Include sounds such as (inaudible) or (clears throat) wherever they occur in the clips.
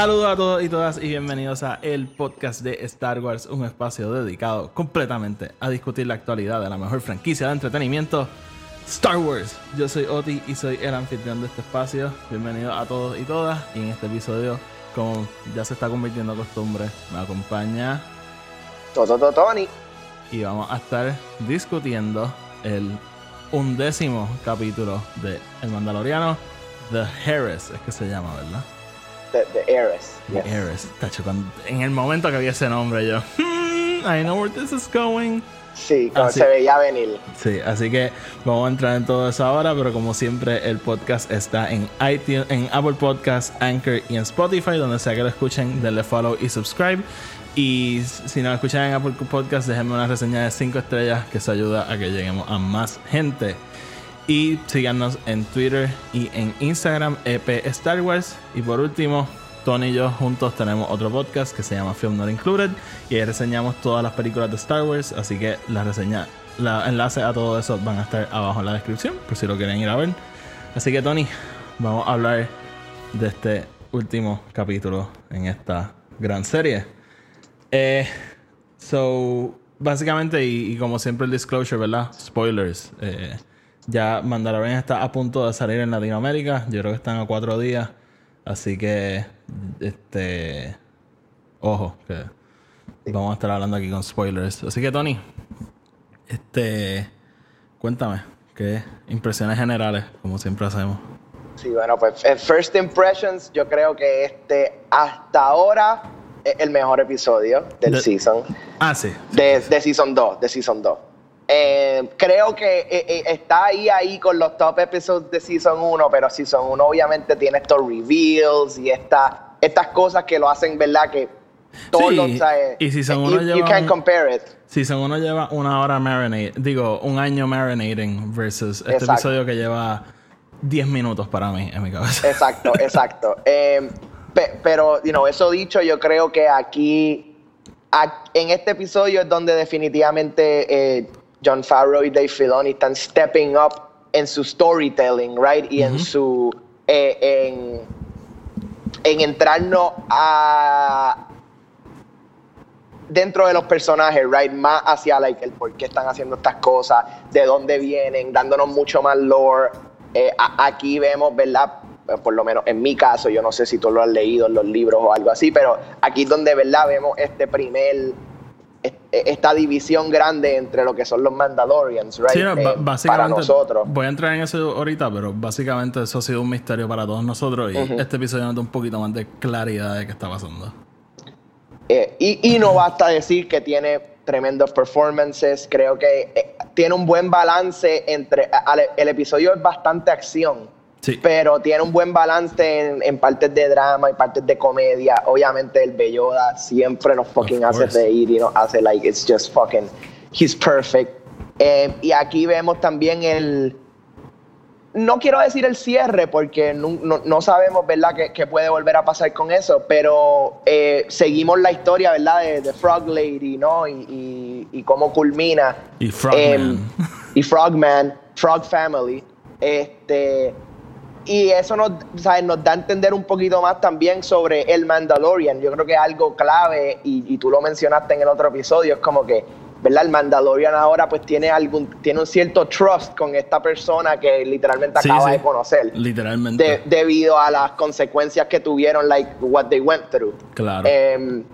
Saludos a todos y todas y bienvenidos a el podcast de Star Wars, un espacio dedicado completamente a discutir la actualidad de la mejor franquicia de entretenimiento, Star Wars. Yo soy Oti y soy el anfitrión de este espacio. Bienvenidos a todos y todas. Y en este episodio, como ya se está convirtiendo en costumbre, me acompaña Toto Tony. y vamos a estar discutiendo el undécimo capítulo de El Mandaloriano, The Heres, es que se llama, ¿verdad? The, the Heiress. The Yes. Heiress. Tacho, cuando- en el momento que vi ese nombre, yo, "Hmm, I know where this is going. Sí, como Ah, sí. se veía venir. Sí, así que vamos a entrar en todo eso ahora, pero como siempre, el podcast está en iTunes, en Apple Podcasts, Anchor y en Spotify, donde sea que lo escuchen, denle follow y subscribe. Y si no lo escuchan en Apple Podcasts, déjenme una reseña de 5 estrellas que eso ayuda a que lleguemos a más gente. Y síganos en Twitter y en Instagram, EP Star Wars. Y por último, Tony y yo juntos tenemos otro podcast que se llama Film Not Included. Y ahí reseñamos todas las películas de Star Wars. Así que la reseña, los enlaces a todo eso van a estar abajo en la descripción, por si lo quieren ir a ver. Así que, Tony, vamos a hablar de este último capítulo en esta gran serie. Eh, so, básicamente, y, y como siempre el disclosure, ¿verdad? Spoilers. Eh, ya Mandalorian está a punto de salir en Latinoamérica. Yo creo que están a cuatro días. Así que, este. Ojo, que vamos a estar hablando aquí con spoilers. Así que, Tony, este. Cuéntame, ¿qué impresiones generales, como siempre hacemos? Sí, bueno, pues eh, First Impressions, yo creo que este hasta ahora es el mejor episodio del De- season. Ah, sí. De, de Season 2, de Season 2. Eh, creo que eh, eh, está ahí, ahí con los top episodes de Season 1, pero Season 1 obviamente tiene estos reveals y esta, estas cosas que lo hacen, ¿verdad? Que todos Sí, los... ¿sabes? y Season you, 1 you lleva can't un- compare it. Season 1 lleva una hora marinate, digo, un año marinating versus este Exacto. episodio que lleva 10 minutos para mí en mi cabeza. Exacto, (laughs) exacto. Eh, pe- pero, you know, eso dicho, yo creo que aquí, en este episodio es donde definitivamente John Favreau y Dave Filoni están stepping up en su storytelling, right? Y en su, eh, en, en entrarnos a dentro de los personajes, right? Más hacia like, el por qué están haciendo estas cosas, de dónde vienen, dándonos mucho más lore. Eh, a- aquí vemos, ¿verdad? Eh, Por lo menos en mi caso, yo no sé si tú lo has leído en los libros o algo así, pero aquí es donde, ¿verdad? Vemos este primer, esta división grande entre lo que son los Mandalorians, right? Sí, no, ba- Eh, básicamente, para nosotros. voy a entrar en eso ahorita, pero básicamente eso ha sido un misterio para todos nosotros y este episodio nos da un poquito más de claridad de qué está pasando. Eh, y, y no basta decir que tiene tremendos performances. Creo que eh, tiene un buen balance entre. al- el episodio es bastante acción, Sí. pero tiene un buen balance en, en partes de drama y partes de comedia. Obviamente, el Belloda siempre nos fucking hace reír y nos hace, like, it's just fucking. He's perfect. Eh, y aquí vemos también el no quiero decir el cierre porque no, no- no sabemos, ¿verdad?, qué, qué puede volver a pasar con eso, pero eh, seguimos la historia, ¿verdad?, de, de Frog Lady, ¿no? Y, y- y cómo culmina. Y Frogman. Em, y Frogman, Frog Family. Este, y eso nos, ¿sabes? nos da a entender un poquito más también sobre el Mandalorian. Yo creo que es algo clave, y, y tú lo mencionaste en el otro episodio, es como que, ¿verdad? El Mandalorian ahora pues tiene algún, tiene un cierto trust con esta persona que literalmente acaba sí. de conocer. Literalmente. de- debido a las consecuencias que tuvieron, like what they went through. Claro. Em,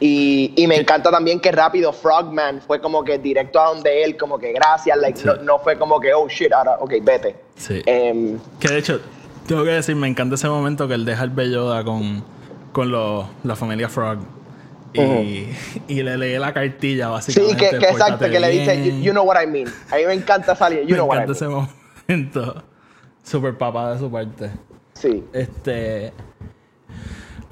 y, y me encanta también que rápido Frogman fue como que directo a donde él, como que gracias, like, Sí. no, no fue como que, oh shit, ahora, ok, vete. Sí. Em, Que de hecho, tengo que decir, me encanta ese momento que él deja el Belloda con, con lo- la familia Frog. Y, y le lee la cartilla, sí, básicamente. que, que exacto, "Pórtate que le dice, bien". you, you know what I mean. A mí me encanta salir, (laughs) you me know what I encanta mean. ese momento. Super papá de su parte. Sí. Este.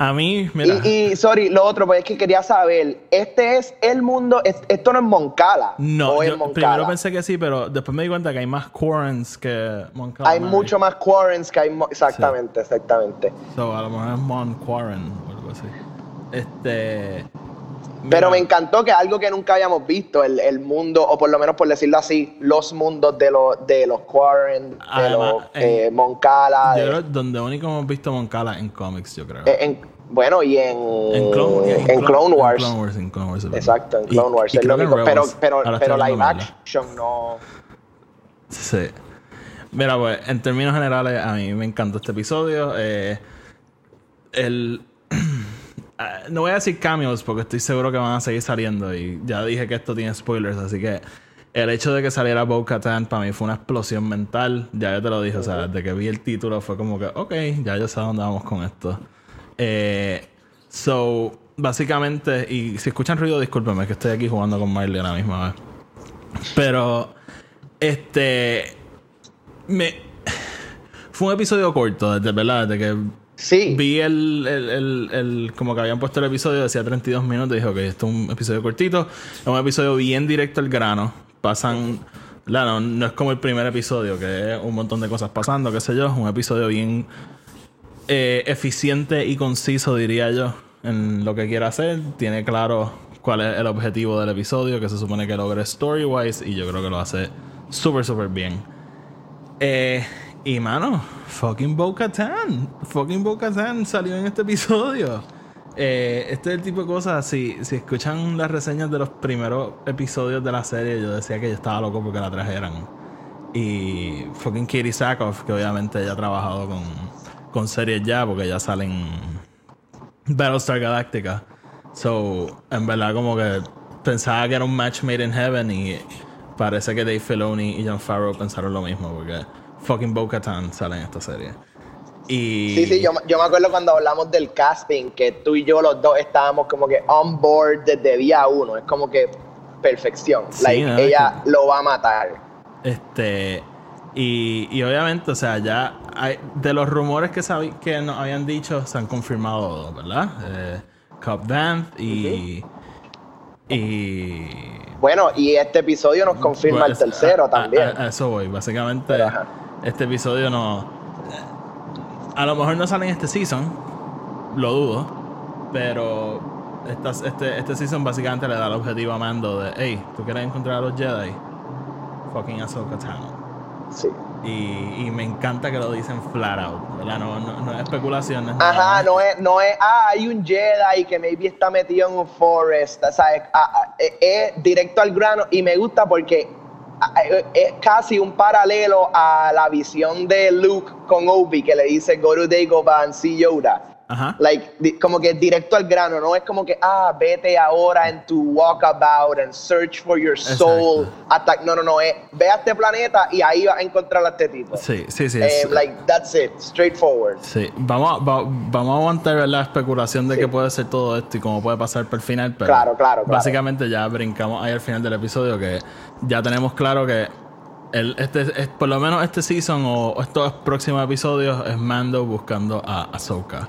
A mí, mira. Y, y, sorry, lo otro, pues es que quería saber, ¿este es el mundo? es- ¿Esto no es Moncala? no, ¿O es yo Moncala? primero pensé que sí, pero después me di cuenta que hay más Quarrens que Mon Hay mucho más Quarrens que hay... mo- Exactamente, exactamente. So, a lo mejor es Mon Quarren o algo así. Este. Pero mira, me encantó que algo que nunca habíamos visto, el, el mundo, o por lo menos por decirlo así, los mundos de los de los Quarren, de Además, los en- eh, Moncala, Yo de- creo donde único hemos visto Moncala en cómics, yo creo. eh, en- bueno, y en, en Clone, en Clone Wars. En Clone Wars, en Clone Wars, es verdad. Exacto, en Y- Clone Wars. y es lo único, pero, pero, pero live action no. Sí. Mira, pues, en términos generales, a mí me encantó este episodio. Eh, el. (clears throat) Ah, no voy a decir cameos porque estoy seguro que van a seguir saliendo. Y ya dije que esto tiene spoilers, así que. El hecho de que saliera Bo Katan para mí fue una explosión mental. Ya yo te lo dije, o sea, desde que vi el título fue como que, ok, ya yo sé dónde vamos con esto. Eh, so, básicamente, y si escuchan ruido, discúlpenme, que estoy aquí jugando con Marley a la misma vez. Pero, este. Me. Fue un episodio corto, desde verdad, desde que Sí, vi el, el, el- el- como que habían puesto el episodio, decía 32 minutos, y dije, ok, esto es un episodio cortito, es un episodio bien directo al grano, pasan, claro, no es como el primer episodio, que es un montón de cosas pasando, qué sé yo, es un episodio bien eh, eficiente y conciso, diría yo, en lo que quiere hacer, tiene claro cuál es el objetivo del episodio, que se supone que logre story-wise, y yo creo que lo hace súper, súper bien. Eh, y mano, fucking Bo Katan. Fucking Bo Katan salió en este episodio. Eh, este es el tipo de cosas. Si, si escuchan las reseñas de los primeros episodios de la serie, yo decía que yo estaba loco porque la trajeran. Y fucking Katie Sackhoff, que obviamente ella ha trabajado con, con series ya, porque ya salen Battlestar Galactica. So, en verdad, como que pensaba que era un match made in heaven y parece que Dave Filoni y John Farrow pensaron lo mismo, porque fucking Bo Katan sale en esta serie. Y. sí, sí, yo, yo me acuerdo cuando hablamos del casting, que tú y yo los dos estábamos como que on board desde día uno. Es como que perfección. Sí, like, ella lo va a matar. Este. Y, y obviamente, o sea, ya hay, de los rumores que, que nos habían dicho, se han confirmado dos, ¿verdad? Eh, Cobb Vanth y. Y. Bueno, y este episodio nos confirma el Pues, tercero a- también. A, a eso voy. Básicamente, Pero, este episodio no. A lo mejor no sale en este season. Lo dudo. Pero estas- este, este season básicamente le da el objetivo a Mando de: Hey, ¿tú quieres encontrar a los Jedi? Fucking Ahsoka Tano. Sí. Y, y me encanta que lo dicen flat out. ¿verdad? No, no, no es especulación. no es Ajá, no es, no es, ah, hay un Jedi que maybe está metido en un forest, ¿sabes? Ah, ah, es, es directo al grano y me gusta porque ah, es casi un paralelo a la visión de Luke con Obi que le dice go to Dagobah and see Yoda. Ajá. Like, di- como que directo al grano, no es como que, ah, vete ahora en tu walkabout and search for your soul. Hasta, no, no, no, es, ve a este planeta y ahí vas a encontrar a este tipo. Sí, sí, sí. Eh, like, that's it, straightforward. Sí, vamos a, va- vamos a aguantar la especulación de Sí. que puede ser todo esto y cómo puede pasar por el final, pero Claro, claro, claro. básicamente ya brincamos ahí al final del episodio que ya tenemos claro que el, este, es- por lo menos este season o estos próximos episodios es Mando buscando a Ahsoka.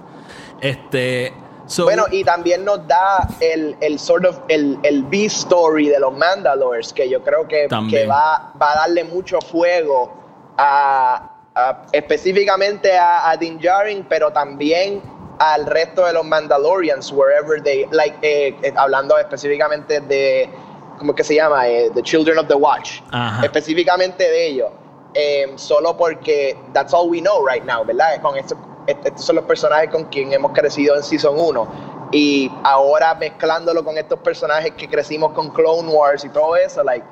Este, so- Bueno, y también nos da el, el sort of el, el B-story de los Mandalores, que yo creo que, que va, va a darle mucho fuego a, a- específicamente a, a Din Djarin, pero también al resto de los Mandalorians, wherever they, like, eh, eh, hablando específicamente de, ¿cómo que se llama? Eh, the Children of the Watch, Ajá. específicamente de ellos. Eh, solo porque that's all we know right now, ¿verdad? Con esto, estos son los personajes con quien hemos crecido en Season 1. Y ahora mezclándolo con estos personajes que crecimos con Clone Wars y todo eso, like,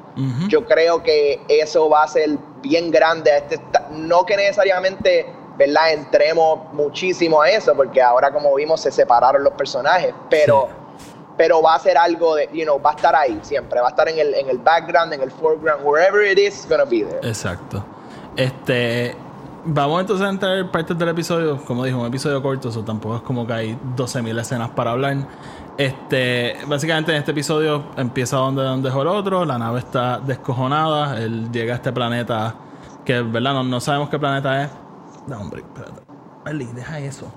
yo creo que eso va a ser bien grande. a este no que necesariamente, ¿verdad? Entremos muchísimo a eso, porque ahora como vimos se separaron los personajes, pero... Pero va a ser algo de, you know, va a estar ahí siempre, va a estar en el, en el background, en el foreground, wherever it is, it's gonna be there. Exacto. Este. Vamos entonces a entrar en partes del episodio. Como dijo, un episodio corto, eso tampoco es como que hay 12.000 escenas para hablar. Este, básicamente en este episodio empieza donde, donde dejó el otro. La nave está descojonada. Él llega a este planeta que, ¿verdad? No, no sabemos qué planeta es. No, hombre, espérate. Deja eso.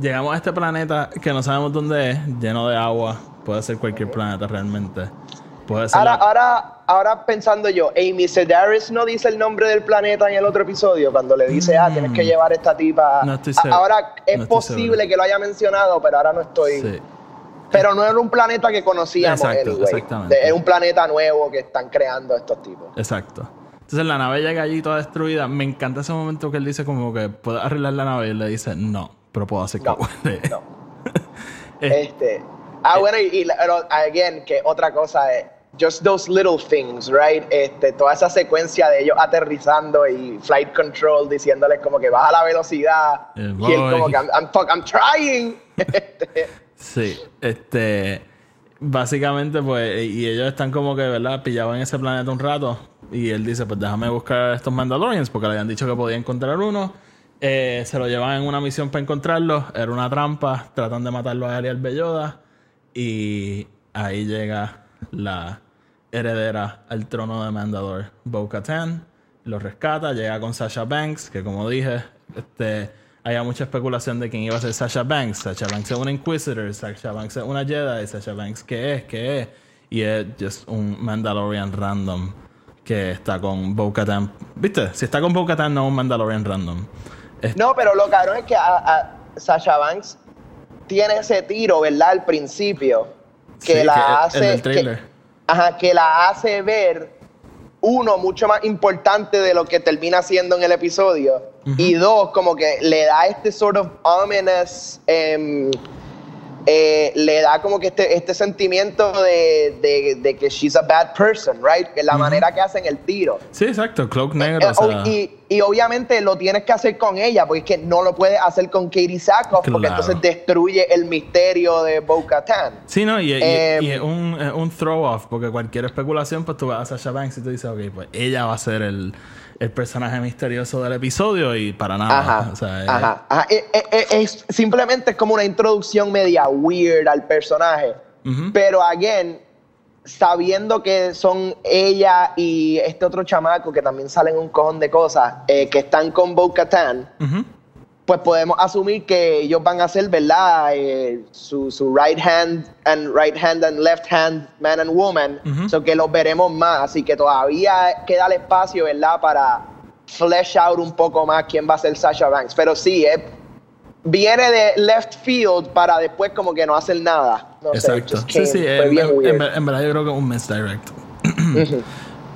llegamos a este planeta que no sabemos dónde es, lleno de agua. Puede ser cualquier planeta realmente. Puede ser Ahora, la- ahora, ahora pensando yo, Amy Sedaris no dice el nombre del planeta en el otro episodio cuando le dice, ah, tienes que llevar esta tipa. Mm. No estoy. Ahora es No estoy posible seguro. que lo haya mencionado, pero ahora no estoy. Sí. Pero no era un planeta que conocíamos, Exacto, anyway. exactamente. Es un planeta nuevo que están creando estos tipos. Exacto. Entonces la nave llega allí toda destruida. Me encanta ese momento que él dice como que puede arreglar la nave y él le dice no, pero puedo hacer No, vuele". no. (laughs) Eh, Este. Ah, bueno, y, y again, que otra cosa es. Just those little things, right? Este, toda esa secuencia de ellos aterrizando y flight control diciéndoles como que baja la velocidad. El y él como que I'm, I'm, fuck, I'm trying. (laughs) Sí, este. Básicamente, pues, y ellos están como que, ¿verdad? Pillados en ese planeta un rato. Y él dice, pues déjame buscar a estos Mandalorians, porque le habían dicho que podía encontrar uno. Eh, se lo llevan en una misión para encontrarlo. Era una trampa. Tratan de matarlo a Ariel Belloda. Y ahí llega la heredera al trono de Mandalore, Bo-Katan. Lo rescata, llega con Sasha Banks, que como dije, este, había mucha especulación de quién iba a ser Sasha Banks. Sasha Banks es una Inquisitor, Sasha Banks es una Jedi, Sasha Banks, ¿qué es? ¿Qué es? Y es just un Mandalorian random que está con Bo-Katan. ¿Viste? Si está con Bo-Katan, no es un Mandalorian random. No, pero lo cabrón es que a, a Sasha Banks tiene ese tiro, ¿verdad? Al principio. Que Sí, la que- hace. en el trailer. Ajá, que la hace ver. Uno, mucho más importante de lo que termina siendo en el episodio. Y dos, como que le da este sort of ominous. em, eh, le da como que este, este sentimiento de, de- de que she's a bad person, right? Que la manera que hacen el tiro. Sí, exacto, Cloak Negro. Eh, o sea, y, y obviamente lo tienes que hacer con ella, porque es que no lo puedes hacer con Katie Sackhoff, porque entonces destruye el misterio de Bo-Katan. Sí, no, y, y- y es un, un throw off, porque cualquier especulación, pues tú vas a Sasha Banks y tú dices, ok, pues ella va a ser el, el personaje misterioso del episodio y para nada. Ajá, o sea, es- ajá, ajá. Es, simplemente es como una introducción media weird al personaje. Pero, again, sabiendo que son ella y este otro chamaco que también salen un cojón de cosas, eh, que están con Bo-Katan, Ujú. Pues podemos asumir que ellos van a ser, ¿verdad? Eh, su, su right hand and right hand and left hand, man and woman. Ujú. So que los veremos más. Así que todavía queda el espacio, ¿verdad? Para flesh out un poco más quién va a ser Sasha Banks. Pero sí, eh, viene de left field para después como que no hacer nada. No sé, Exacto. just Sí, came- sí, en, verdad yo creo que es un misdirect. (clears throat)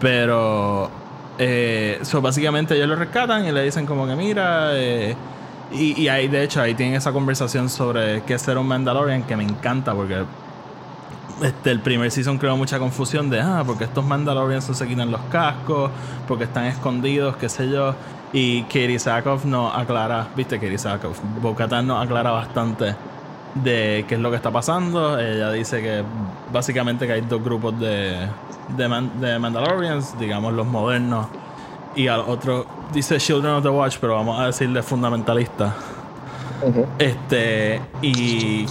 Pero, eh, so básicamente ellos lo rescatan y le dicen como que mira, eh, y, ahí de hecho ahí tienen esa conversación sobre qué ser un Mandalorian que me encanta porque este, el primer season creó mucha confusión de, ah, porque estos Mandalorians se quitan los cascos, porque están escondidos, qué sé yo. Y Katie Sackhoff nos aclara, viste, Katie Sackhoff, Bo-Katan nos aclara bastante de qué es lo que está pasando. Ella dice que básicamente que hay dos grupos de, de, Man- de Mandalorians, digamos los modernos, y al otro dice Children of the Watch, pero vamos a decirle fundamentalistas. Este, y,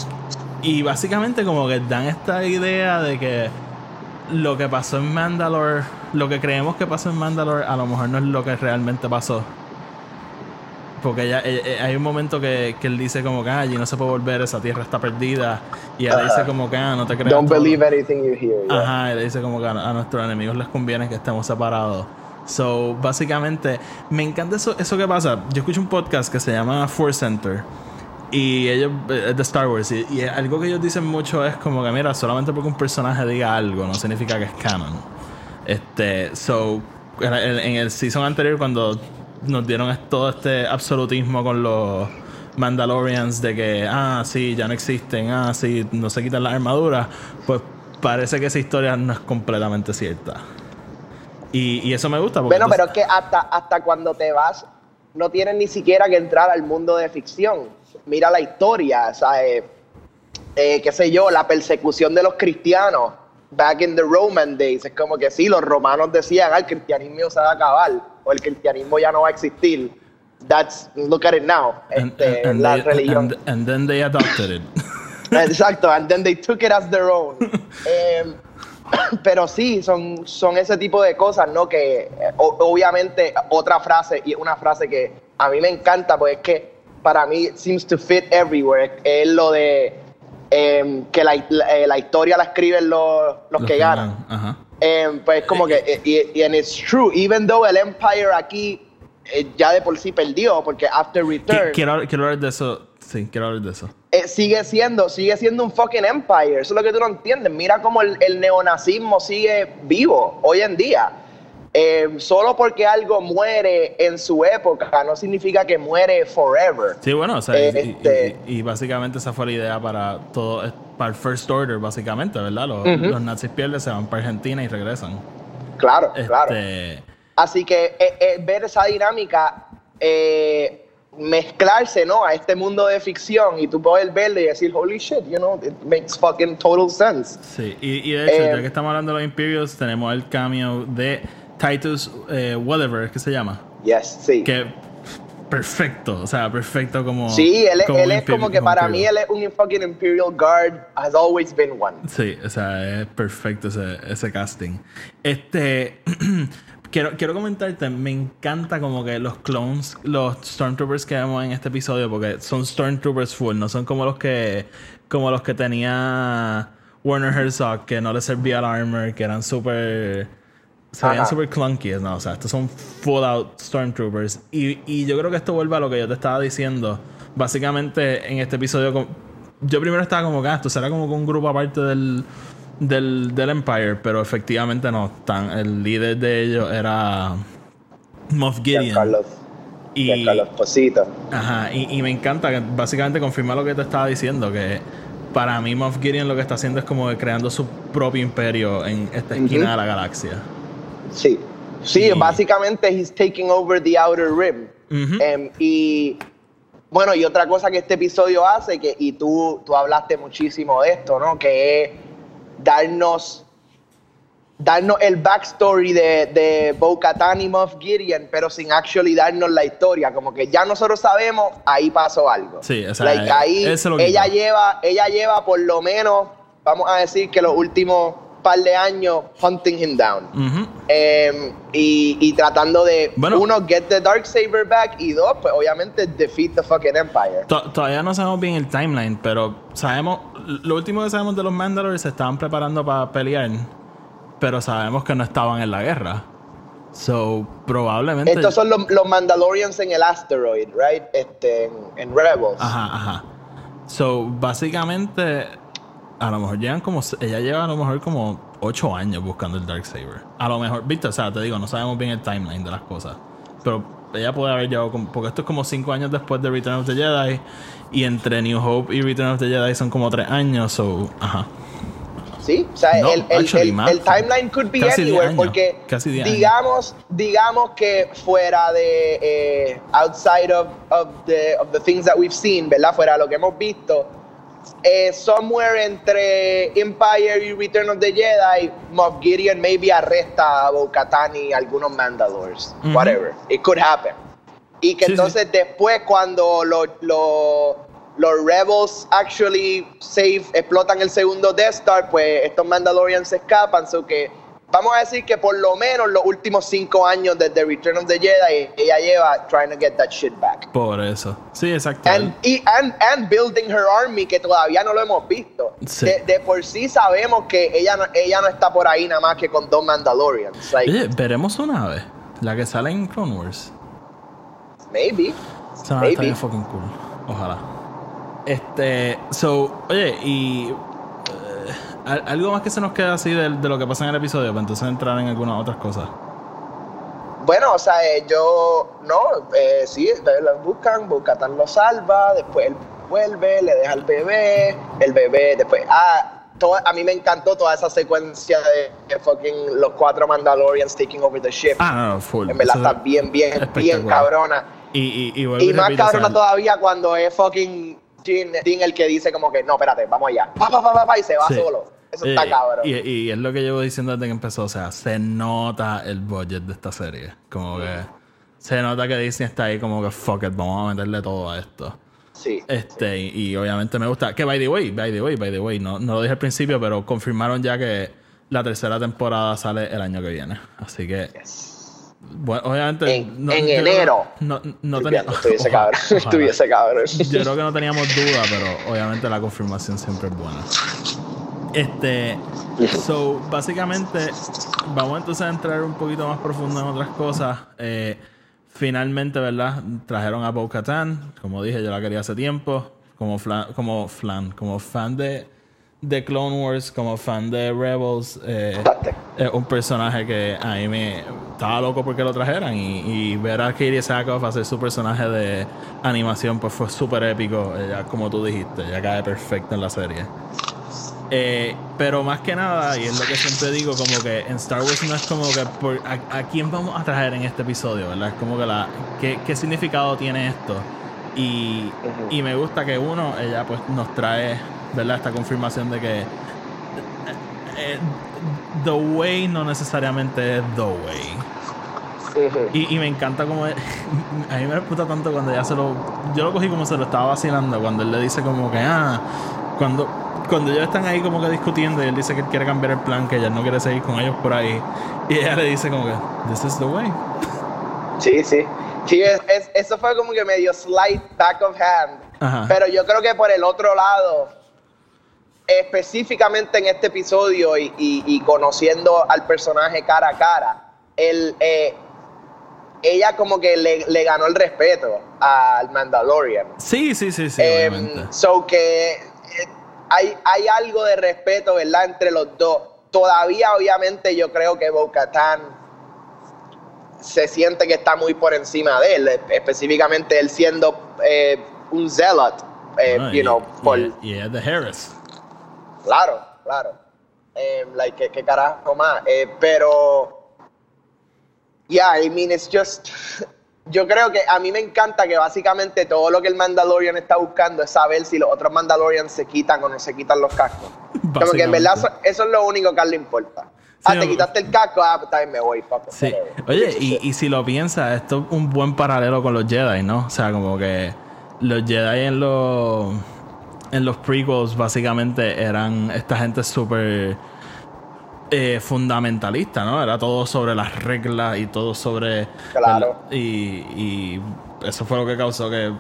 y básicamente como que dan esta idea de que lo que pasó en Mandalore, lo que creemos que pasó en Mandalore, a lo mejor no es lo que realmente pasó. Porque ella, ella- ella- hay un momento que, que él dice como que "Ah, allí no se puede volver, esa tierra está perdida. Y ella Ajá. dice como que "Ah, no te creas. Don't todo". believe anything you hear. yeah. Ajá, y le dice como que a, a nuestros enemigos les conviene que estemos separados. So, básicamente, me encanta eso, eso que pasa. Yo escucho un podcast que se llama Force Center. Y ellos, eh, de Star Wars. Y, algo que ellos dicen mucho es como que, mira, solamente porque un personaje diga algo, no significa que es canon. Este, so, en el, en el season anterior, cuando nos dieron todo este absolutismo con los Mandalorians de que, ah, sí, ya no existen, ah, sí, no se quitan las armaduras, pues parece que esa historia no es completamente cierta. Y, y eso me gusta porque Bueno, pero es que hasta, hasta cuando te vas, no tienes ni siquiera que entrar al mundo de ficción. Mira la historia, ¿sabes? Eh, qué sé yo, la persecución de los cristianos, back in the Roman days. Es como que sí, los romanos decían, ah, el cristianismo se va a acabar, o el cristianismo ya no va a existir. That's, look at it now. and- Este, and- and la they- religión. and- then they adopted it. (laughs) Exacto, and then they took it as their own. (laughs) Em, (coughs) pero sí, son, son ese tipo de cosas, ¿no? Que eh, o- obviamente otra frase, y una frase que a mí me encanta, pues es que para mí seems to fit everywhere. Es lo de em, que la, la- eh, la historia la escriben los, los, que ganan. Ajá. Em, pues como que, eh, y, y and it's true, even though el Empire aquí eh, ya de por sí perdió, porque After Return Quiero, quiero hablar de eso. Sí, quiero hablar de eso. eh, sigue siendo, sigue siendo un fucking Empire. Eso es lo que tú no entiendes. Mira cómo el, el neonazismo sigue vivo hoy en día. Em, solo porque algo muere en su época no significa que muere forever. Sí, bueno, o sea, y- y- Este- y, y básicamente esa fue la idea para todo, eh, para el First Order, básicamente, ¿verdad? Los, nazis pierden, se van para Argentina y regresan. Claro, claro. Este, Así que eh, eh, ver esa dinámica, eh, mezclarse, ¿no? A este mundo de ficción y tú poder verlo y decir, holy shit, you know, it makes fucking total sense. Sí, y, y de hecho, Eh, ya que estamos hablando de los Imperials, tenemos el cameo de Titus eh, Welliver, ¿qué se llama? Yes, sí. Que perfecto, o sea, perfecto como. Sí, él, es- como él es como que para mí Imperial. él es un fucking Imperial Guard, has always been one. Sí, o sea, es perfecto ese, ese casting. Este. (clears throat) quiero, quiero comentarte, me encanta como que los clones, los Stormtroopers que vemos en este episodio, porque son Stormtroopers full, no son como los que. como los que tenía Warner Herzog, que no les servía el armor, que eran súper. Se veían súper clunky, no, o sea, estos son full out Stormtroopers. Y, y yo creo que esto vuelve a lo que yo te estaba diciendo. Básicamente, en este episodio, yo primero estaba como que ah, esto será como que un grupo aparte del, del, del Empire, pero efectivamente no. Tan, el líder de ellos era Moff Gideon. Carlos, Y, Carlos Posito. Ajá, y, y me encanta que básicamente confirma lo que te estaba diciendo, que para mí Moff Gideon lo que está haciendo es como que creando su propio imperio en esta esquina de la galaxia. Sí. Sí, Y- básicamente he's taking over the outer rim. Em, y bueno, y otra cosa que este episodio hace, que, y tú, tú hablaste muchísimo de esto, ¿no? Que darnos, darnos el backstory de, de Bo-Katan y Moff Gideon, pero sin actually darnos la historia. Como que ya nosotros sabemos, ahí pasó algo. Sí, o sea, Like, ahí ella lleva, ella lleva por lo menos, vamos a decir que los últimos par de años hunting him down. Em, y, y tratando de, Bueno. uno, get the Darksaber back, y dos, pues obviamente defeat the fucking Empire. To- Todavía no sabemos bien el timeline, pero sabemos. Lo último que sabemos de los Mandalorians se estaban preparando para pelear, pero sabemos que no estaban en la guerra. So, probablemente. Estos son los, los Mandalorians en el asteroid, right? Este, en, en Rebels. Ajá, ajá. So, básicamente, a lo mejor llevan como. Ella lleva a lo mejor como 8 años buscando el Darksaber. A lo mejor, viste, o sea, te digo, no sabemos bien el timeline de las cosas. Pero ella puede haber llevado. como- porque esto es como 5 años después de Return of the Jedi. Y entre New Hope y Return of the Jedi son como 3 años. So, ajá. Sí, o sea, No, el, el- actually, el- timeline could be Casi 10 anywhere, porque casi 10 años. digamos, digamos que fuera de eh, outside of, of, the, of the things that we've seen, ¿verdad? Fuera de lo que hemos visto, eh, somewhere entre Empire y Return of the Jedi, Moff Gideon maybe arresta a Bo-Katan y algunos Mandalores, whatever. It could happen. Y que Sí, sí. entonces después cuando lo- lo- los Rebels actually save, explotan el segundo Death Star, pues estos Mandalorians se escapan, so que vamos a decir que por lo menos los últimos cinco años desde Return of the Jedi ella lleva trying to get that shit back. Por eso. Sí, exacto. And, y- and, and building her army, que todavía no lo hemos visto. Sí. De, de por sí sabemos que ella no, ella no está por ahí nada más que con dos Mandalorians. Like, Oye, veremos una vez. La que sale en Clone Wars. maybe. Está Maybe. bien fucking cool. Ojalá. Este, so, oye, y al- algo más que se nos queda así de, de lo que pasa en el episodio, para entonces entrar en algunas otras cosas. Bueno, o sea, eh, yo, no, eh, sí, ustedes lo buscan, Buscatan lo salva, después él vuelve, le deja al bebé, el bebé, después, ah, todo- a mí me encantó toda esa secuencia de, fucking los cuatro Mandalorians taking over the ship. Ah, no, no, full. en verdad Eso- está bien, bien, bien cabrona. Y, y, y, vuelvo Y más cabrona todavía cuando es fucking Jin, Jin el que dice como que, no, espérate, vamos allá, pa, pa, pa, pa, pa, y se va sí. solo. Eso está cabrón. Y, y es lo que llevo diciendo desde que empezó. O sea, se nota el budget de esta serie. Como que se nota que Disney está ahí como que fuck it, vamos a meterle todo a esto. sí. Este, y, y obviamente me gusta. Que by the way, by the way, by the way, no, no lo dije al principio, pero confirmaron ya que la tercera temporada sale el año que viene. Así que Yes. Bueno, obviamente. En- no- en enero. No, no Estoy tenía- viendo, (laughs) estuviese cabrón. (laughs) Estuviese cabrón. Yo creo que no teníamos duda, pero obviamente la confirmación siempre es buena. Este. So, básicamente, vamos entonces a entrar un poquito más profundo en otras cosas. Eh, finalmente, ¿verdad? Trajeron a Bo Katan. Como dije, yo la quería hace tiempo. Como, flan, como, flan, como fan de, de Clone Wars, como fan de Rebels. eh, es un personaje que a mí me estaba loco porque lo trajeran y, y ver a Katie Sackhoff hacer su personaje de animación pues fue súper épico, ella, como tú dijiste, ella cae perfecto en la serie. Eh, pero más que nada, y es lo que siempre digo, como que en Star Wars no es como que por, a, a quién vamos a traer en este episodio, ¿verdad? Es como que la qué, qué significado tiene esto. Y, y me gusta que uno, ella pues nos trae, ¿verdad? Esta confirmación de que eh, The Way no necesariamente es The Way. Y, y me encanta como... (laughs) A mí me disputa tanto cuando ya se lo... Yo lo cogí como se lo estaba vacilando, cuando él le dice como que, ah, cuando, cuando ellos están ahí como que discutiendo y él dice que él quiere cambiar el plan, que ella no quiere seguir con ellos por ahí. Y ella le dice como que, this is the way. Sí, sí. Sí, es- es- eso fue como que medio slight back of hand. Ajá. Pero yo creo que por el otro lado, específicamente en este episodio y, y- y conociendo al personaje cara a cara, el, eh, ella como que le, le ganó el respeto al Mandalorian. Sí, sí, sí, sí, Em, obviamente. so que eh, hay, hay algo de respeto, ¿verdad? Entre los dos. Todavía, obviamente, yo creo que Bo-Katan se siente que está muy por encima de él, específicamente él siendo eh, un zealot, eh, you y, know, por, y- es de Harris. Claro, claro. Eh, like, ¿qué, qué carajo más? Eh, pero, yeah, I mean, it's just, yo creo que a mí me encanta que básicamente todo lo que el Mandalorian está buscando es saber si los otros Mandalorians se quitan o no se quitan los cascos. Como que en verdad eso, eso es lo único que a él le importa. Ah, Sí, te quitaste el casco, ah, pues también me voy, it, Sí. Oye, y, y si lo piensas, esto es un buen paralelo con los Jedi, ¿no? O sea, como que los Jedi en los en los prequels básicamente eran esta gente súper eh, fundamentalista, ¿no? Era todo sobre las reglas y todo sobre... Claro. Y, y eso fue lo que causó que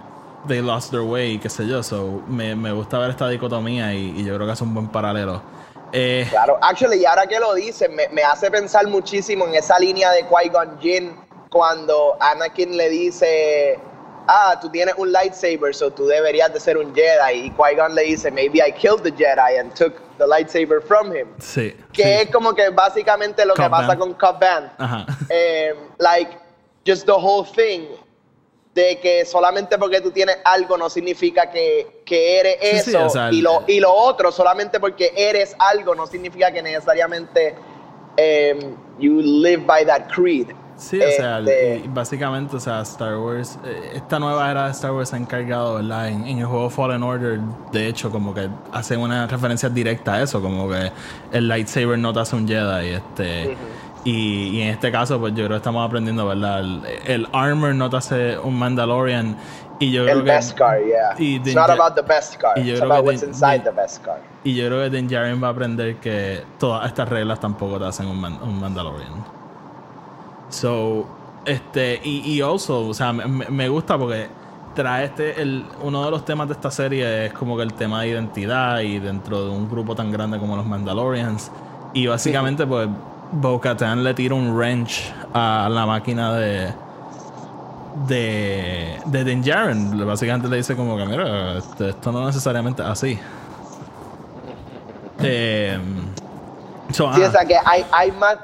they lost their way, qué sé yo. So, me, me gusta ver esta dicotomía y, y yo creo que es un buen paralelo. Eh, Claro, actually, y ahora que lo dices, me, me hace pensar muchísimo en esa línea de Qui-Gon Jinn cuando Anakin le dice, ah, tú tienes un lightsaber, so tú deberías de ser un Jedi. Y Qui-Gon le dice, maybe I killed the Jedi and took the lightsaber from him. sí. Que sí. es como que básicamente lo que pasa con Cobb. Ajá. Eh, like, just the whole thing de que solamente porque tú tienes algo no significa que, que eres Sí, sí, eso o sea, y, lo, y lo otro solamente porque eres algo no significa que necesariamente em, you live by that creed. Sí, o sea, Este, básicamente, o sea, Star Wars, eh, esta nueva era de Star Wars se ha encargado, ¿verdad? En, en el juego Fallen Order, de hecho, como que hacen una referencia directa a eso, como que el lightsaber no te hace un Jedi, este, y, y en este caso, pues yo creo que estamos aprendiendo, ¿verdad? El, el armor no te hace un Mandalorian, y yo creo el que... Beskar, yeah. y It's not about the y yo It's creo about que what's inside the Beskar. Y yo creo que Din Djarin va a aprender que todas estas reglas tampoco te hacen un, man- un Mandalorian. So, este, y, y also, o sea, me, me- gusta porque trae este, el, uno de los temas de esta serie es como que el tema de identidad y dentro de un grupo tan grande como los Mandalorians. Y básicamente, pues, Bo-Katan le tira un wrench a la máquina de de, de Din Djarin. Básicamente le dice como que, mira, este, esto no necesariamente es así. (laughs) Eh, so, Sí, o sea que hay, hay más.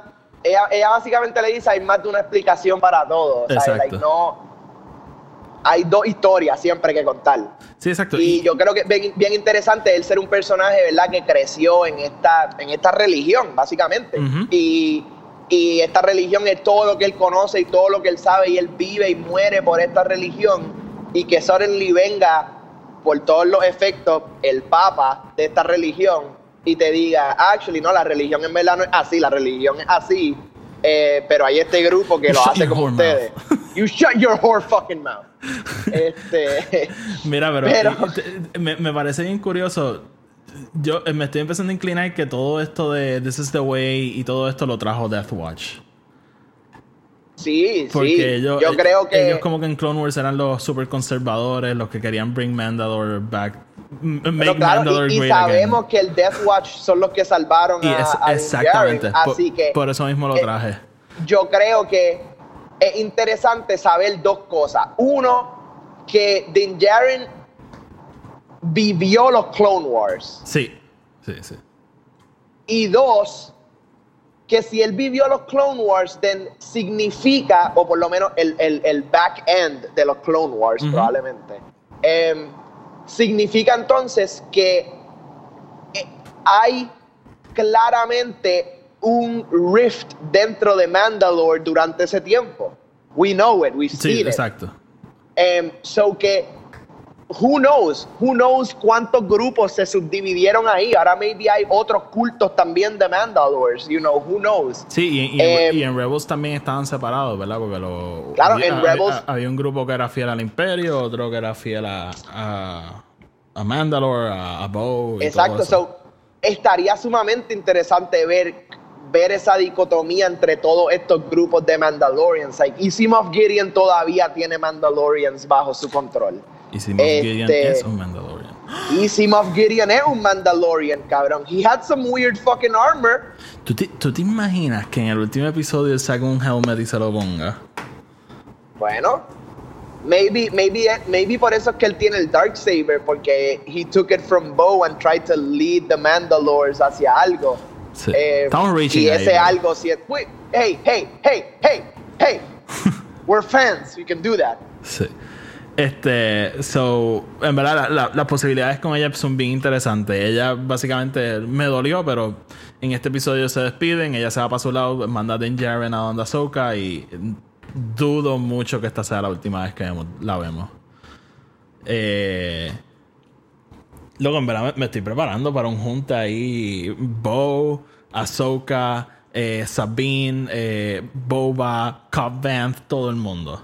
Ella, ella básicamente le dice: hay más de una explicación para todo. O sea, like, no. Hay dos historias siempre que contar. Sí, exacto. Y yo creo que es bien, bien interesante el ser un personaje, ¿verdad? Que creció en esta, en esta religión, básicamente. Y, y esta religión es todo lo que él conoce y todo lo que él sabe y él vive y muere por esta religión. Y que suddenly venga, por todos los efectos, el papa de esta religión y te diga, actually, no, la religión en verdad no es así, la religión es así. eh, pero hay este grupo que You lo hace como ustedes. You shut your whore fucking mouth. (laughs) Este, Mira, pero, Pero- me, me parece bien curioso. Yo eh, me estoy empezando a inclinar que todo esto de This is the Way y todo esto lo trajo Death Watch. Sí, Porque sí. ellos, Yo creo que. ellos como que en Clone Wars eran los super conservadores, los que querían bring Mandalore back. Make claro, Mandalore y, y great again. sabemos que el Death Watch son los que salvaron Y es- a exactamente. Djarin, por, así que por eso mismo lo eh, traje. yo creo que es interesante saber dos cosas. Uno, que Din Djarin vivió los Clone Wars. Sí, sí, sí. Y dos, que si él vivió los Clone Wars, then significa, o por lo menos el, el- el back end de los Clone Wars, Ujú. probablemente, em, significa entonces que eh, hay claramente un rift dentro de Mandalore durante ese tiempo. We know it, we've Sí, seen it. exacto. Em, so que, who knows, who knows cuántos grupos se subdividieron ahí. Ahora maybe hay otros cultos también de Mandalores, you know, who knows. Sí, y, y- Eh, y en Rebels también estaban separados, ¿verdad? Porque lo, Claro, había, en Rebels- había un grupo que era fiel al Imperio, otro que era fiel a, a, a Mandalore, a, a Bo. y Exacto, todo eso. so estaría sumamente interesante ver ver esa dicotomía entre todos estos grupos de Mandalorians. Like, y si Moff Gideon todavía tiene Mandalorians bajo su control. Y si Moff Gideon este- es un Mandalorian. Y si Moff Gideon es un Mandalorian, cabrón. He had some weird fucking armor. ¿Tú te, tú te imaginas que en el último episodio saca un helmet y se lo ponga? Bueno, maybe, maybe, maybe por eso es que él tiene el dark saber porque he took it from Bo and tried to lead the Mandalores hacia algo. Sí. Eh, Estamos reaching y ahí, ese bro. algo si es, hey, hey, hey, hey, hey, (laughs) we're fans, we can do that. Sí. Este, so, en verdad, la- la- las posibilidades con ella son bien interesantes. Ella básicamente me dolió, pero en este episodio se despiden. Ella se va para su lado, manda a Djarin a donde Ahsoka y dudo mucho que esta sea la última vez que la vemos. Eh, luego, en verdad, me, estoy preparando para un junte ahí. Bo, Ahsoka, eh, Sabine, eh, Boba, Cobb Vanth, todo el mundo.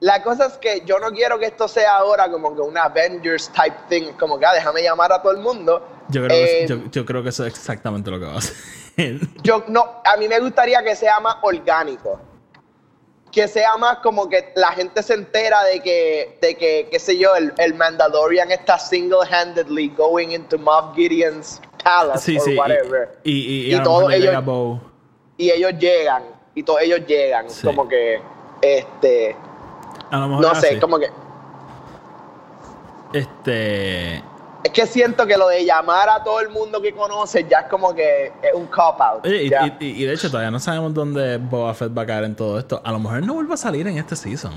La cosa es que yo no quiero que esto sea ahora como que una Avengers type thing, como que ah, déjame llamar a todo el mundo. Yo creo, que, Eh, yo, yo creo que eso es exactamente lo que va a hacer. (laughs) Yo no, a mí me gustaría que sea más orgánico. Que sea más como que la gente se entera de que, de que qué sé yo, el, el Mandalorian está single-handedly going into Moff Gideon's palace sí, or sí. y- whatever. Y, y, y Y lo todos ellos-. Y ellos llegan, y todos ellos llegan, Sí. como que, este, A lo mejor no sé, así. como que, Este. es que siento que lo de llamar a todo el mundo que conoce ya es como que es un cop-out. Oye, y, y- y de hecho, todavía no sabemos dónde Boba Fett va a caer en todo esto. A lo mejor no vuelve a salir en este season.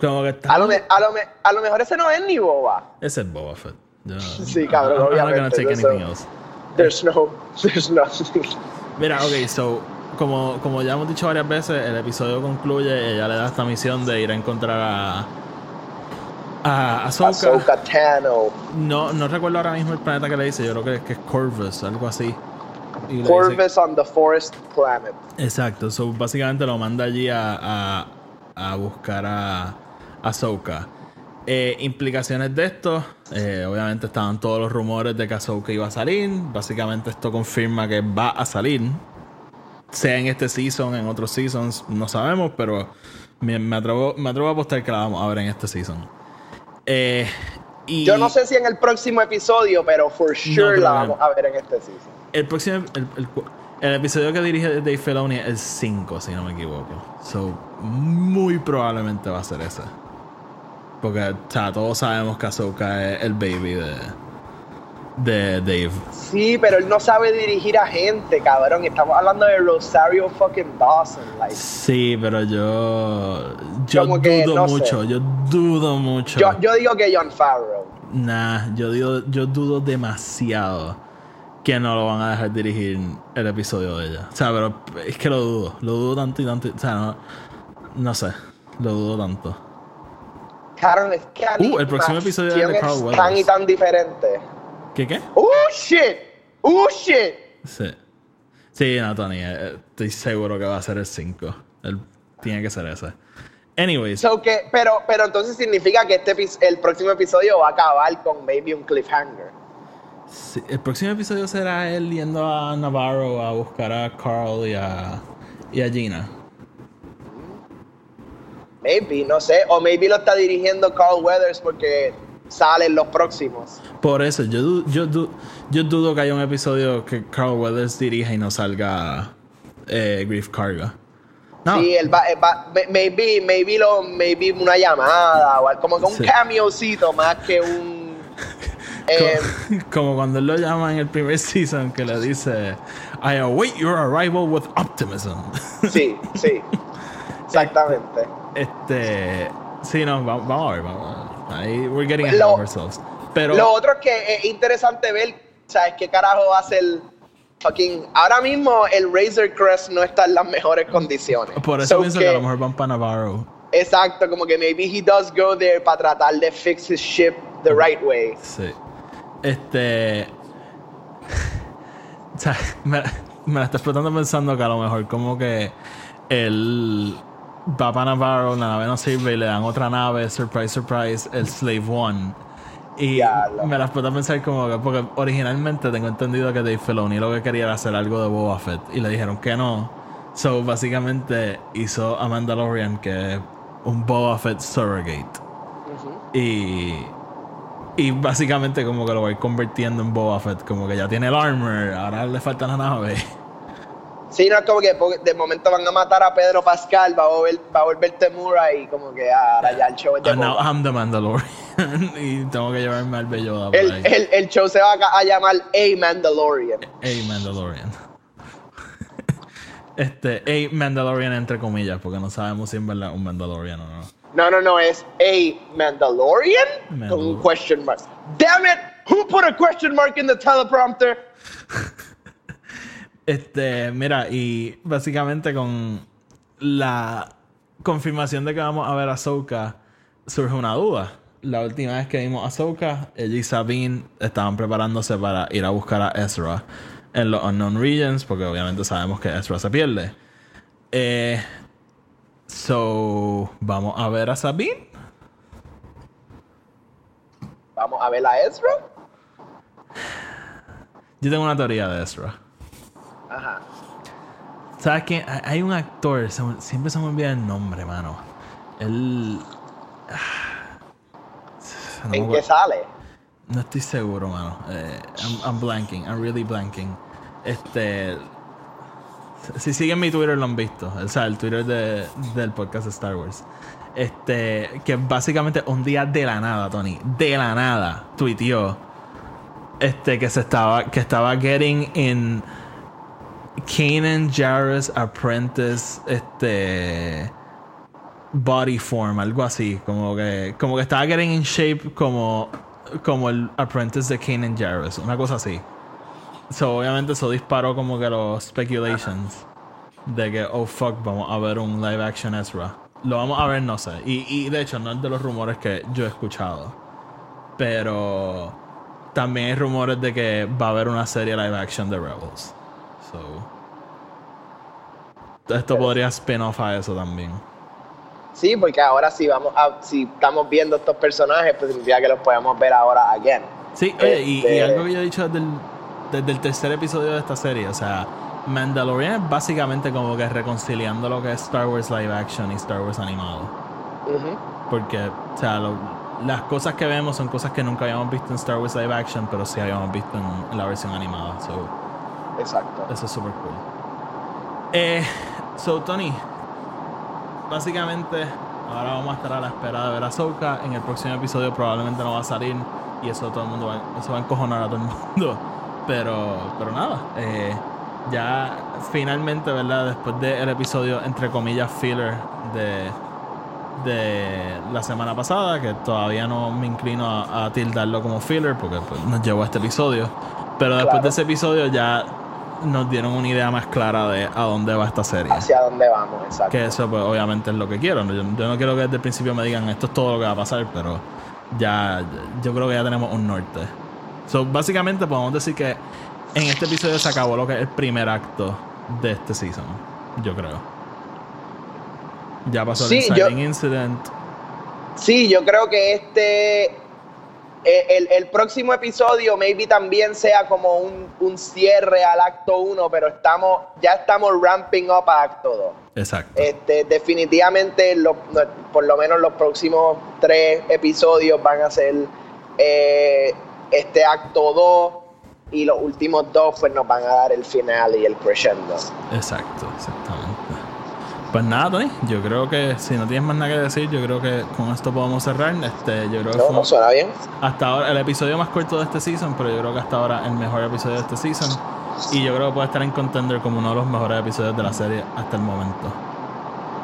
Como que está. a, lo me- a, lo me- a lo mejor ese no es ni boba. Ese es Boba Fett. Yo- Sí, cabrón, I'm- I'm not gonna obviamente, take anything else. There's no, there's nothing. Mira, ok, so, como, como ya hemos dicho varias veces, el episodio concluye, ella le da esta misión de ir a encontrar a. a Ahsoka. Ahsoka Tano. No, no recuerdo ahora mismo el planeta que le dice, yo creo que es, que es Corvus, algo así. Y le dice- Corvus on the Forest Planet. Exacto, so, básicamente lo manda allí a, a, a buscar a a Ahsoka. Eh, implicaciones de esto, eh, obviamente estaban todos los rumores de que Ahsoka iba a salir. Básicamente esto confirma que va a salir. Sea en este season, en otros seasons, no sabemos, pero me, me atrevo, me atrevo a apostar que la vamos a ver en este season. Eh, y Yo no sé si en el próximo episodio, pero for sure la vamos a ver en este season. El próximo. El, el cu- el episodio que dirige Dave Filoni es el 5, si no me equivoco. So, muy probablemente va a ser ese. Porque, o sea, todos sabemos que Ahsoka es el baby de. De Dave. Sí, pero él no sabe dirigir a gente, cabrón. Estamos hablando de Rosario fucking Dawson. Like, Sí, pero yo. Yo Como dudo no sé. mucho. Yo dudo mucho. yo, yo digo que John Favreau. Nah, yo, digo, yo dudo demasiado que no lo van a dejar dirigir el episodio de ella. O sea, pero es que lo dudo. Lo dudo tanto y tanto. O sea, no, no sé. Lo dudo tanto. Cabrón, es que Uh, el próximo episodio de Carl es tan y tan diferente. ¿Qué qué? ¡Uh, shit! ¡Uh, shit! Sí. Sí, no, Tony. eh, Estoy seguro que va a ser el 5. Él tiene que ser ese. Anyways. So que, pero, pero entonces significa que este el próximo episodio va a acabar con maybe un cliffhanger. sí, el próximo episodio será él yendo a Navarro a buscar a Carl y a. y a Gina. Maybe, no sé. O maybe lo está dirigiendo Carl Weathers porque salen los próximos. Por eso, yo, yo, du- yo dudo que haya un episodio que Carl Weathers dirija y no salga eh, Grief Carga. No, Sí, él va, él va- may- maybe, maybe, lo, maybe una llamada o algo, como que un Sí. cameocito más que un... (laughs) eh, Co- (laughs) como cuando él lo llama en el primer season que le dice I await your arrival with optimism. sí, sí. (laughs) Exactamente. este, sí, no, vamos, vamos a ver, vamos a ver. Ahí we're getting ahead Lo- of ourselves. Pero Lo otro es que es interesante ver, ¿sabes qué carajo hace el fucking... Ahora mismo el Razor Crest no está en las mejores condiciones. por eso So pienso que, a lo mejor van para Navarro. Exacto, como que maybe he does go there para tratar de fix his ship the right way. Sí. Este. (laughs) o sea, me, me la está explotando pensando que a lo mejor como que Papa Navarro, la nave no sirve y le dan otra nave, surprise, surprise, el Slave One. Y me la explota pensar como que, porque originalmente tengo entendido que Dave Filoni lo que quería era hacer algo de Boba Fett y le dijeron que no. So, básicamente hizo a Mandalorian que es un Boba Fett surrogate. Y. Y básicamente como que lo voy convirtiendo en Boba Fett. Como que ya tiene el armor, ahora le falta la nave. (laughs) Sí, no es como que de momento van a matar a Pedro Pascal, va a volver, va a volver Temura y como que ah, ahora ya el show es de And now Boba. I'm the Mandalorian. (laughs) y tengo que llevarme al Belloda por el, ahí. el, el show se va a, llamar A Mandalorian. A Mandalorian. (laughs) este, A Mandalorian entre comillas, porque no sabemos si verdad es un Mandalorian o no. No, no, no, es A Mandalorian con un question mark. Damn it! Who put a question mark in the teleprompter? (laughs) Este, mira, y básicamente con la confirmación de que vamos a ver a Ahsoka, surge una duda. La última vez que vimos a Ahsoka, ella y Sabine estaban preparándose para ir a buscar a Ezra en los Unknown Regions, porque obviamente sabemos que Ezra se pierde. Eh, so, vamos a ver a Sabine. Vamos a ver a Ezra. Yo tengo una teoría de Ezra. Ajá. ¿Sabes quién? Hay- un actor, siempre se me olvida el nombre, mano. Él. ah, no ¿En qué sale? No estoy seguro, mano. Eh, I'm, I'm blanking, I'm really blanking. Este. Si siguen mi Twitter lo han visto. O sea, el Twitter de- del podcast de Star Wars. Este. Que básicamente un día de la nada, Tony. De la nada. Tuiteó. Este que se estaba. Que estaba getting in. Kanan Jarrus Apprentice. Este body form, algo así, como que como que estaba getting in shape como como el apprentice de Kanan Jarrus, una cosa así. So, obviamente eso disparó como que los speculations de que oh fuck, vamos a ver un live action Ezra. Lo vamos a ver, no sé. Y, y de hecho no es de los rumores que yo he escuchado. Pero también hay rumores de que va a haber una serie live action de Rebels. So esto podría spin-off a eso también. Sí, porque ahora sí vamos a, si estamos viendo estos personajes, pues significa que los podemos ver ahora again. Sí, oye, y, y Este- algo que yo he dicho desde el, desde el tercer episodio de esta serie, o sea, Mandalorian es básicamente como que reconciliando lo que es Star Wars live action y Star Wars animado. Porque, o sea, lo- las cosas que vemos son cosas que nunca habíamos visto en Star Wars live action, pero sí habíamos visto en, en la versión animada. So, Exacto. eso es súper cool. Eh, so, Tony, básicamente, ahora vamos a estar a la espera de ver a Ahsoka. En el próximo episodio probablemente no va a salir y eso todo el mundo va, eso va a encojonar a todo el (laughs) mundo. Pero, pero nada, eh, ya finalmente, ¿verdad? Después del episodio, entre comillas, filler de, de la semana pasada, que todavía no me inclino a, a tildarlo como filler porque pues, nos llevó a este episodio. Pero después Claro. de ese episodio ya nos dieron una idea más clara de a dónde va esta serie. Hacia dónde vamos, exacto. Que eso pues obviamente es lo que quiero. Yo, yo no quiero que desde el principio me digan esto es todo lo que va a pasar, pero ya yo creo que ya tenemos un norte. So, básicamente podemos decir que en este episodio se acabó lo que es el primer acto de este season. Yo creo. Ya pasó Sí, el yo- incident. Sí, yo creo que este el, el próximo episodio maybe también sea como un, un cierre al acto 1, pero estamos, ya estamos ramping up a acto 2. Exacto. Este, definitivamente, lo- por lo menos los próximos tres episodios van a ser eh, este acto 2 y los últimos dos pues nos van a dar el final y el crescendo. Exacto, exactamente. Pues nada, Tony, yo creo que si no tienes más nada que decir, yo creo que con esto podemos cerrar. Este, yo creo que ¿No? fue ¿No suena bien? hasta ahora el episodio más corto de este season, pero yo creo que hasta ahora el mejor episodio de este season. Y yo creo que puede estar en contender como uno de los mejores episodios de la serie hasta el momento.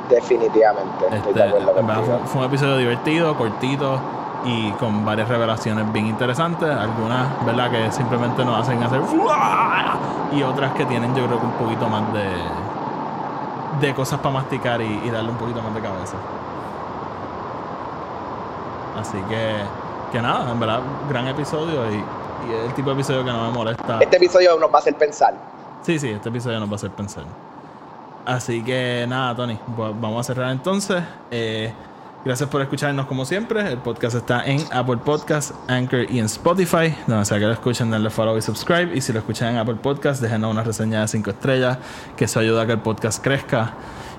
Definitivamente, Este, de verdad fue, un episodio divertido, cortito y con varias revelaciones bien interesantes. Algunas, ¿verdad?, que simplemente nos hacen hacer y otras que tienen, yo creo que un poquito más de, de cosas para masticar y, y darle un poquito más de cabeza. Así que, que nada, en verdad, gran episodio y, y es el tipo de episodio que no me molesta. Este episodio nos va a hacer pensar. Sí, sí, este episodio nos va a hacer pensar. Así que nada, Tony, pues vamos a cerrar entonces. Eh, gracias por escucharnos como siempre. El podcast está en Apple Podcast, Anchor y en Spotify. Donde sea que lo escuchen, denle follow y subscribe. Y si lo escuchan en Apple Podcast, déjenos una reseña de 5 estrellas, que eso ayuda a que el podcast crezca.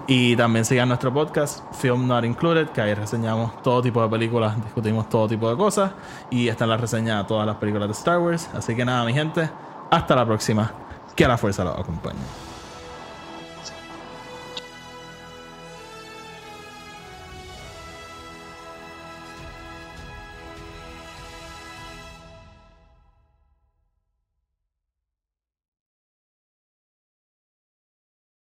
Y también sigan nuestro podcast, Film Not Included, que ahí reseñamos todo tipo de películas, discutimos todo tipo de cosas. Y está en la reseña de todas las películas de Star Wars. Así que nada, mi gente, hasta la próxima. Que la fuerza los acompañe.